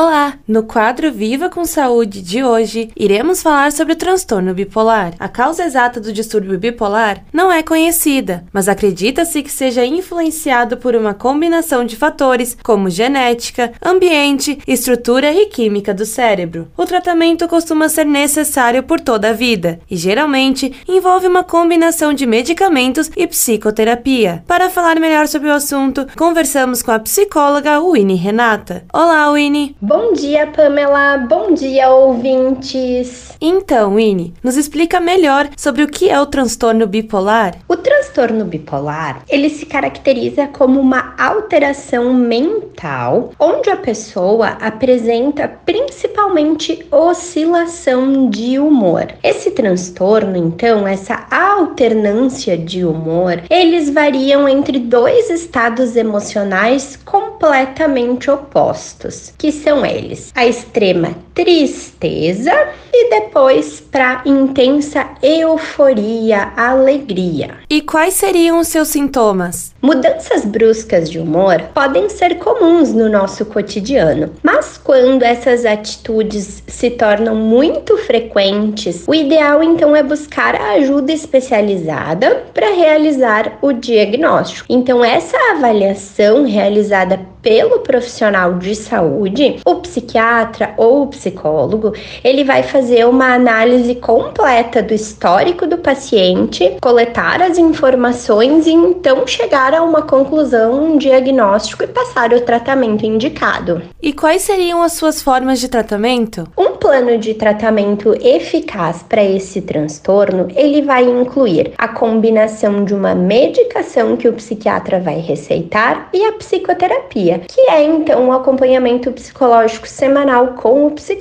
Olá! No quadro Viva com Saúde de hoje, iremos falar sobre o transtorno bipolar. A causa exata do distúrbio bipolar não é conhecida, mas acredita-se que seja influenciado por uma combinação de fatores como genética, ambiente, estrutura e química do cérebro. O tratamento costuma ser necessário por toda a vida e geralmente envolve uma combinação de medicamentos e psicoterapia. Para falar melhor sobre o assunto, conversamos com a psicóloga Winnie Renata. Olá, Winnie! Bom dia, Pamela. Bom dia, ouvintes. Então, Winnie, nos explica melhor sobre o que é o transtorno bipolar. O transtorno bipolar, ele se caracteriza como uma alteração mental, onde a pessoa apresenta principalmente oscilação de humor. Esse transtorno, então, essa alternância de humor, eles variam entre dois estados emocionais completamente opostos, que são eles: a extrema tristeza e depois para intensa euforia, alegria. E quais seriam os seus sintomas? Mudanças bruscas de humor podem ser comuns no nosso cotidiano, mas quando essas atitudes se tornam muito frequentes, o ideal então é buscar a ajuda especializada para realizar o diagnóstico. Então, essa avaliação realizada pelo profissional de saúde, o psiquiatra ou o psicólogo, ele vai fazer uma análise completa do histórico do paciente, coletar as informações e então chegar a uma conclusão, um diagnóstico e passar o tratamento indicado. E quais seriam as suas formas de tratamento? Um plano de tratamento eficaz para esse transtorno, ele vai incluir a combinação de uma medicação que o psiquiatra vai receitar e a psicoterapia, que é então um acompanhamento psicológico semanal com o psicólogo.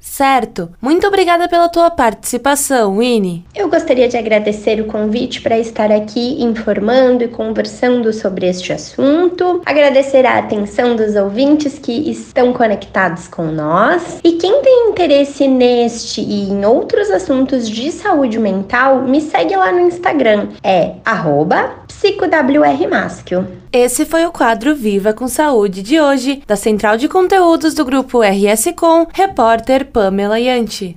Certo. Muito obrigada pela tua participação, Winnie. Eu gostaria de agradecer o convite para estar aqui informando e conversando sobre este assunto. Agradecer a atenção dos ouvintes que estão conectados com nós. E quem tem interesse neste e em outros assuntos de saúde mental, me segue lá no Instagram. É psicowrmasquio. Esse foi o quadro Viva com Saúde de hoje, da Central de Conteúdos do Grupo RS Com, repórter Pamela Yanti.